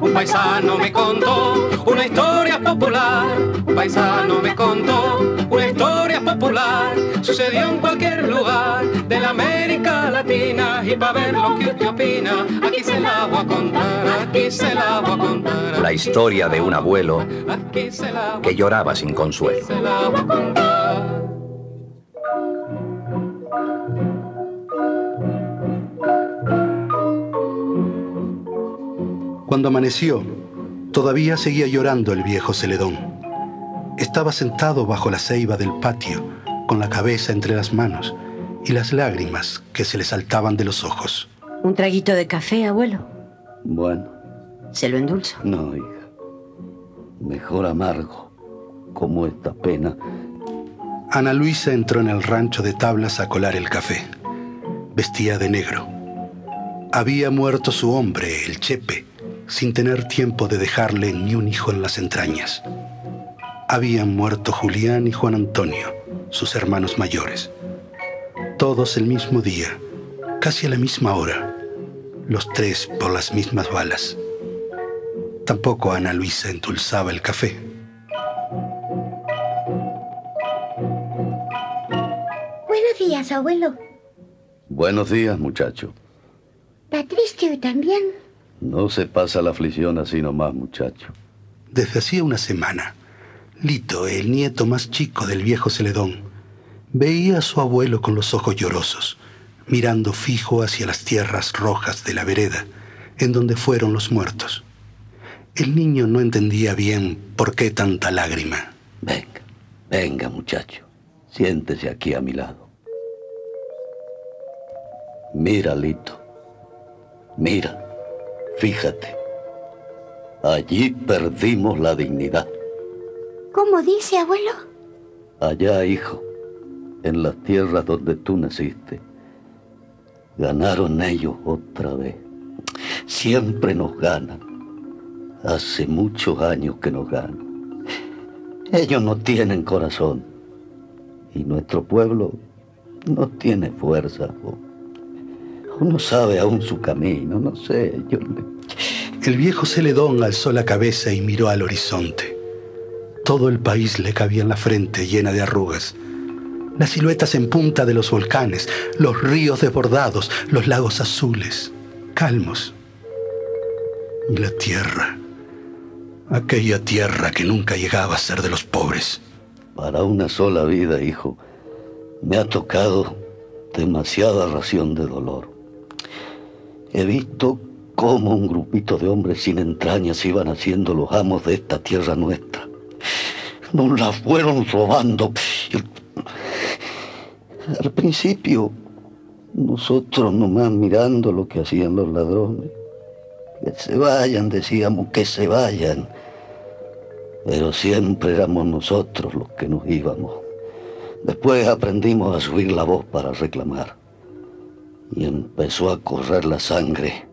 Un paisano me contó una historia popular. Un paisano me contó una historia popular. Sucedió en cualquier lugar de la América Latina. Y para ver lo que usted opina, aquí se la voy a contar. Aquí se la voy a contar. La historia de un abuelo que lloraba sin consuelo. Cuando amaneció, todavía seguía llorando el viejo Celedón. Estaba sentado bajo la ceiba del patio, con la cabeza entre las manos y las lágrimas que se le saltaban de los ojos. ¿Un traguito de café, abuelo? Bueno, ¿Se lo endulzo? no, hija. Mejor amargo, como esta pena. Ana Luisa entró en el rancho de tablas a colar el café. Vestía de negro. Había muerto su hombre, el Chepe, sin tener tiempo de dejarle ni un hijo en las entrañas. Habían muerto Julián y Juan Antonio, sus hermanos mayores. Todos el mismo día, casi a la misma hora, los tres por las mismas balas. Tampoco Ana Luisa endulzaba el café. Buenos días, abuelo. Buenos días, muchacho. ¿Está triste hoy también? No se pasa la aflicción así nomás, muchacho. Desde hacía una semana, Lito, el nieto más chico del viejo Celedón, veía a su abuelo con los ojos llorosos, mirando fijo hacia las tierras rojas de la vereda, en donde fueron los muertos. El niño no entendía bien por qué tanta lágrima. Venga, venga, muchacho. Siéntese aquí a mi lado. Mira, Lito. Mira, fíjate. Allí perdimos la dignidad. ¿Cómo dice, abuelo? Allá, hijo, en las tierras donde tú naciste, ganaron ellos otra vez. Siempre nos ganan. Hace muchos años que nos ganan. Ellos no tienen corazón. Y nuestro pueblo no tiene fuerza. O no sabe aún su camino, no sé. Yo El viejo Celedón alzó la cabeza y miró al horizonte. Todo el país le cabía en la frente llena de arrugas. Las siluetas en punta de los volcanes, los ríos desbordados, los lagos azules, calmos. Y la tierra, aquella tierra que nunca llegaba a ser de los pobres. Para una sola vida, hijo, me ha tocado demasiada ración de dolor. He visto cómo un grupito de hombres sin entrañas iban haciendo los amos de esta tierra nuestra. Nos la fueron robando. Al principio, nosotros nomás mirando lo que hacían los ladrones. Que se vayan, decíamos, que se vayan. Pero siempre éramos nosotros los que nos íbamos. Después aprendimos a subir la voz para reclamar. Y empezó a correr la sangre.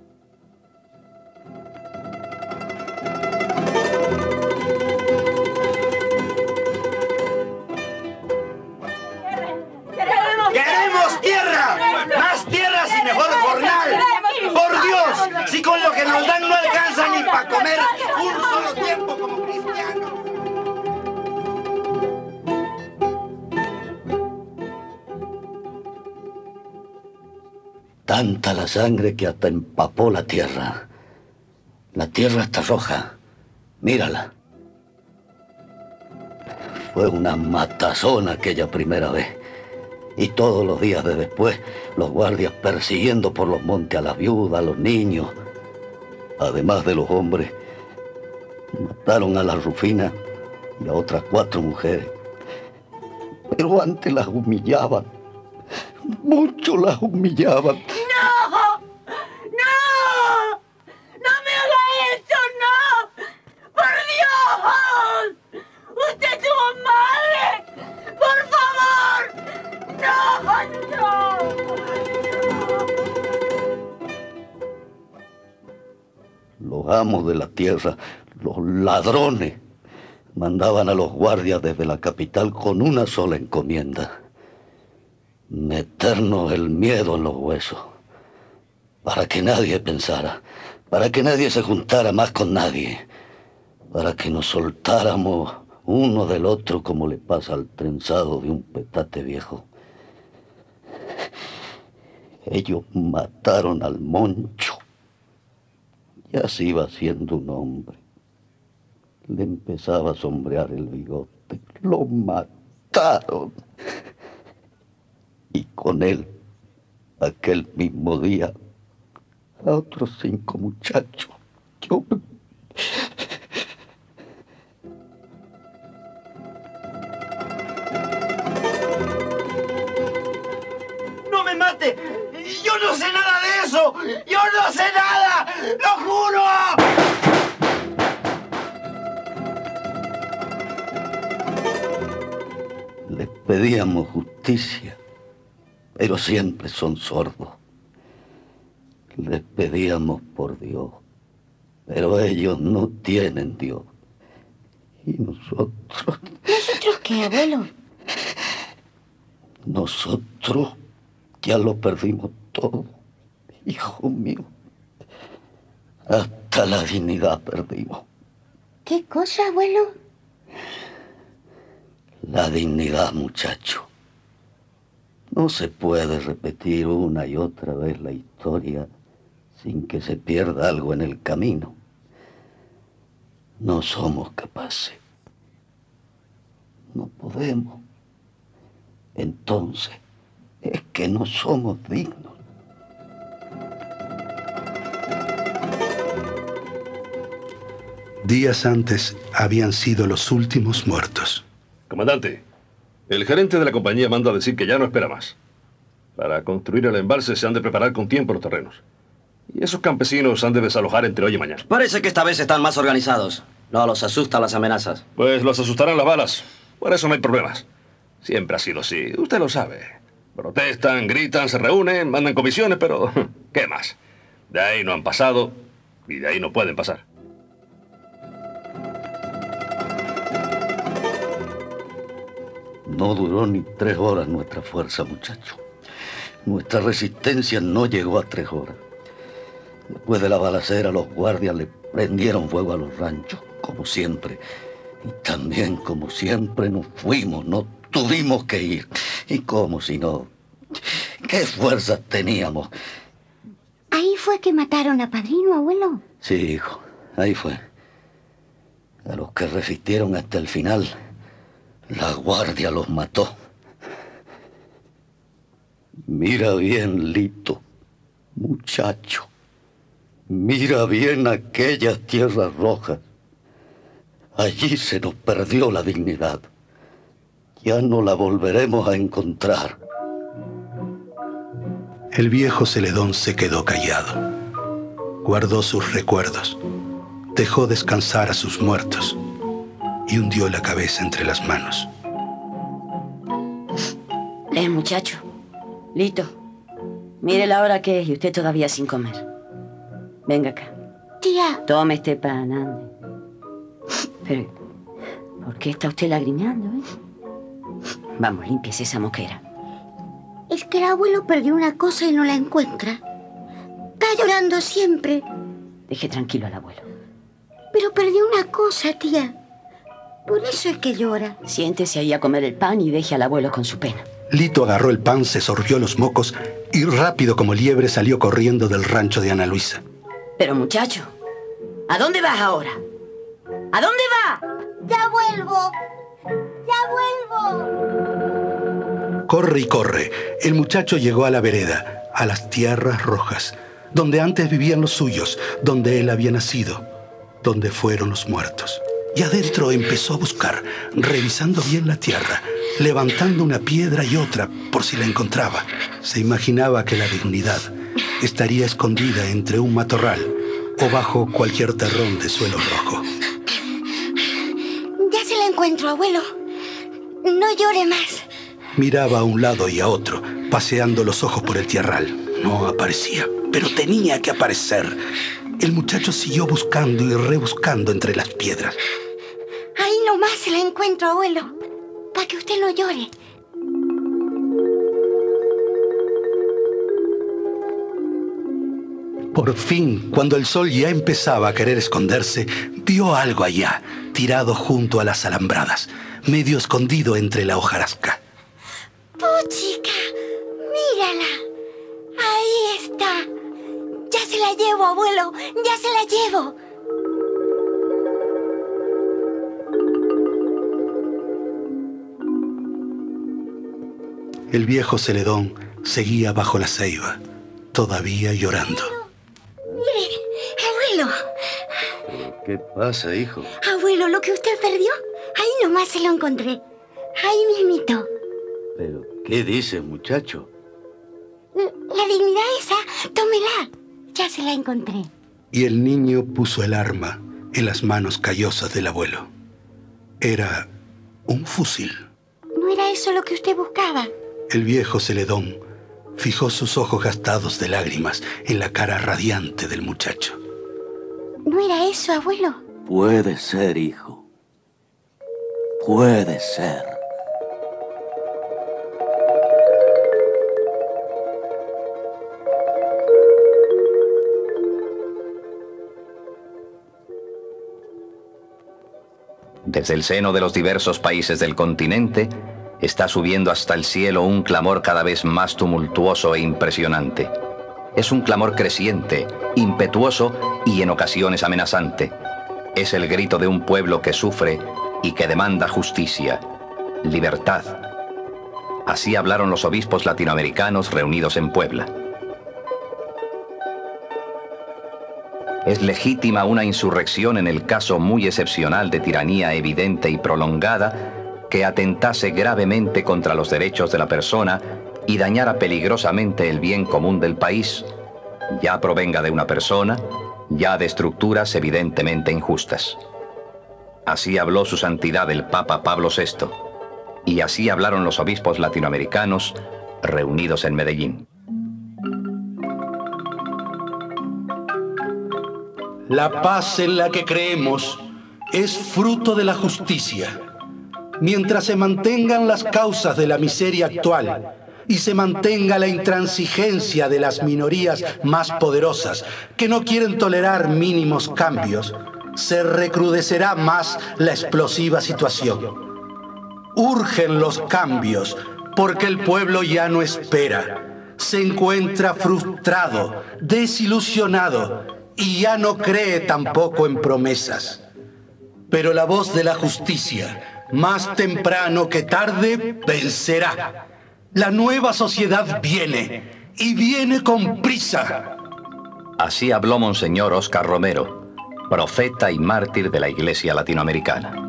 ¡Queremos tierra! ¡Más tierras y mejor jornal! ¡Por Dios! Si con lo que nos dan no Tanta la sangre que hasta empapó la tierra. La tierra está roja. Mírala. Fue una matazón aquella primera vez. Y todos los días de después, los guardias persiguiendo por los montes a las viudas, a los niños. Además de los hombres, mataron a la Rufina y a otras cuatro mujeres. Pero antes las humillaban. Mucho las humillaban. Los amos de la tierra, los ladrones, mandaban a los guardias desde la capital con una sola encomienda. Meternos el miedo en los huesos, para que nadie pensara para que nadie se juntara más con nadie, para que nos soltáramos uno del otro como le pasa al trenzado de un petate viejo. Ellos mataron al moncho. Ya se iba siendo un hombre. Le empezaba a sombrear el bigote. Lo mataron. Y con él, aquel mismo día, a otros cinco muchachos. Yo ¡Yo no sé nada! ¡Lo juro! Les pedíamos justicia, pero siempre son sordos. Les pedíamos por Dios, pero ellos no tienen Dios. Y nosotros, ¿Nosotros qué, abuelo? nosotros ya lo perdimos todo, hijo mío. Hasta la dignidad perdimos. ¿Qué cosa, abuelo? La dignidad, muchacho. No se puede repetir una y otra vez la historia sin que se pierda algo en el camino. No somos capaces. No podemos. Entonces, es que no somos dignos. Días antes habían sido los últimos muertos. Comandante, el gerente de la compañía manda a decir que ya no espera más. Para construir el embalse se han de preparar con tiempo los terrenos. Y esos campesinos han de desalojar entre hoy y mañana. Parece que esta vez están más organizados. No los asustan las amenazas. Pues los asustarán las balas. Por eso no hay problemas. Siempre ha sido así. Usted lo sabe. Protestan, gritan, se reúnen, mandan comisiones, pero ¿qué más? De ahí no han pasado y de ahí no pueden pasar. No duró ni tres horas nuestra fuerza, muchacho. Nuestra resistencia no llegó a tres horas. Después de la balacera, los guardias le prendieron fuego a los ranchos, como siempre. Y también, como siempre, nos fuimos, no tuvimos que ir. ¿Y cómo si no? ¿Qué fuerzas teníamos? Ahí fue que mataron a padrino, abuelo. Sí, hijo, ahí fue. A los que resistieron hasta el final, la guardia los mató. Mira bien, Lito, muchacho. Mira bien aquellas tierras rojas. Allí se nos perdió la dignidad. Ya no la volveremos a encontrar. El viejo Celedón se quedó callado. Guardó sus recuerdos. Dejó descansar a sus muertos y hundió la cabeza entre las manos. Eh, muchacho. Lito. Mire la hora que es y usted todavía sin comer. Venga acá. Tía, Tome este pan, ande. Pero, ¿por qué está usted lagrimeando, eh? Vamos, límpiese esa moquera. es que el abuelo perdió una cosa y no la encuentra. Está llorando siempre, Deje tranquilo al abuelo. pero perdió una cosa, tía. Por eso es que llora. Siéntese ahí a comer el pan y deje al abuelo con su pena. Lito agarró el pan, se sorbió los mocos y rápido como liebre salió corriendo del rancho de Ana Luisa. Pero, muchacho, ¿a dónde vas ahora? ¿A dónde va? ¡Ya vuelvo! ¡Ya vuelvo! Corre y corre. El muchacho llegó a la vereda, a las tierras rojas, donde antes vivían los suyos, donde él había nacido, donde fueron los muertos. Y adentro empezó a buscar, revisando bien la tierra, levantando una piedra y otra por si la encontraba. Se imaginaba que la dignidad estaría escondida entre un matorral o bajo cualquier terrón de suelo rojo. Ya se la encuentro, abuelo. No llore más. Miraba a un lado y a otro, paseando los ojos por el tierral. No aparecía, pero tenía que aparecer. El muchacho siguió buscando y rebuscando entre las piedras. Nomás se la encuentro, abuelo. Para que usted no llore. Por fin, cuando el sol ya empezaba a querer esconderse, vio algo allá, tirado junto a las alambradas, medio escondido entre la hojarasca. ¡Puchica! ¡Mírala! Ahí está. Ya se la llevo, abuelo. Ya se la llevo. El viejo Celedón seguía bajo la ceiba, todavía llorando. Mire, abuelo. ¿Qué pasa, hijo? Abuelo, lo que usted perdió, ahí nomás se lo encontré. Ahí mismito. ¿Pero qué dice, muchacho? La dignidad esa, tómela. Ya se la encontré. Y el niño puso el arma en las manos callosas del abuelo. Era un fusil. ¿No era eso lo que usted buscaba? El viejo Celedón fijó sus ojos gastados de lágrimas en la cara radiante del muchacho. ¿No era eso, abuelo? Puede ser, hijo. Puede ser. Desde el seno de los diversos países del continente, está subiendo hasta el cielo un clamor cada vez más tumultuoso e impresionante. Es un clamor creciente, impetuoso y en ocasiones amenazante. Es el grito de un pueblo que sufre y que demanda justicia, libertad. Así hablaron los obispos latinoamericanos reunidos en Puebla. Es legítima una insurrección en el caso muy excepcional de tiranía evidente y prolongada que atentase gravemente contra los derechos de la persona y dañara peligrosamente el bien común del país, ya provenga de una persona, ya de estructuras evidentemente injustas. Así habló su santidad el Papa Pablo VI, y así hablaron los obispos latinoamericanos reunidos en Medellín. La paz en la que creemos es fruto de la justicia. Mientras se mantengan las causas de la miseria actual y se mantenga la intransigencia de las minorías más poderosas que no quieren tolerar mínimos cambios, se recrudecerá más la explosiva situación. Urgen los cambios porque el pueblo ya no espera. Se encuentra frustrado, desilusionado y ya no cree tampoco en promesas. Pero la voz de la justicia, más temprano que tarde, vencerá. La nueva sociedad viene y viene con prisa. Así habló Monseñor Oscar Romero, profeta y mártir de la Iglesia Latinoamericana.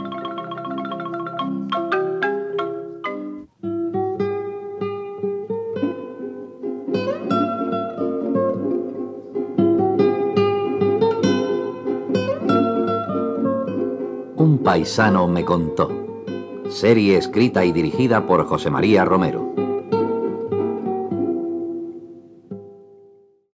paisano me contó. Serie escrita y dirigida por José María Romero.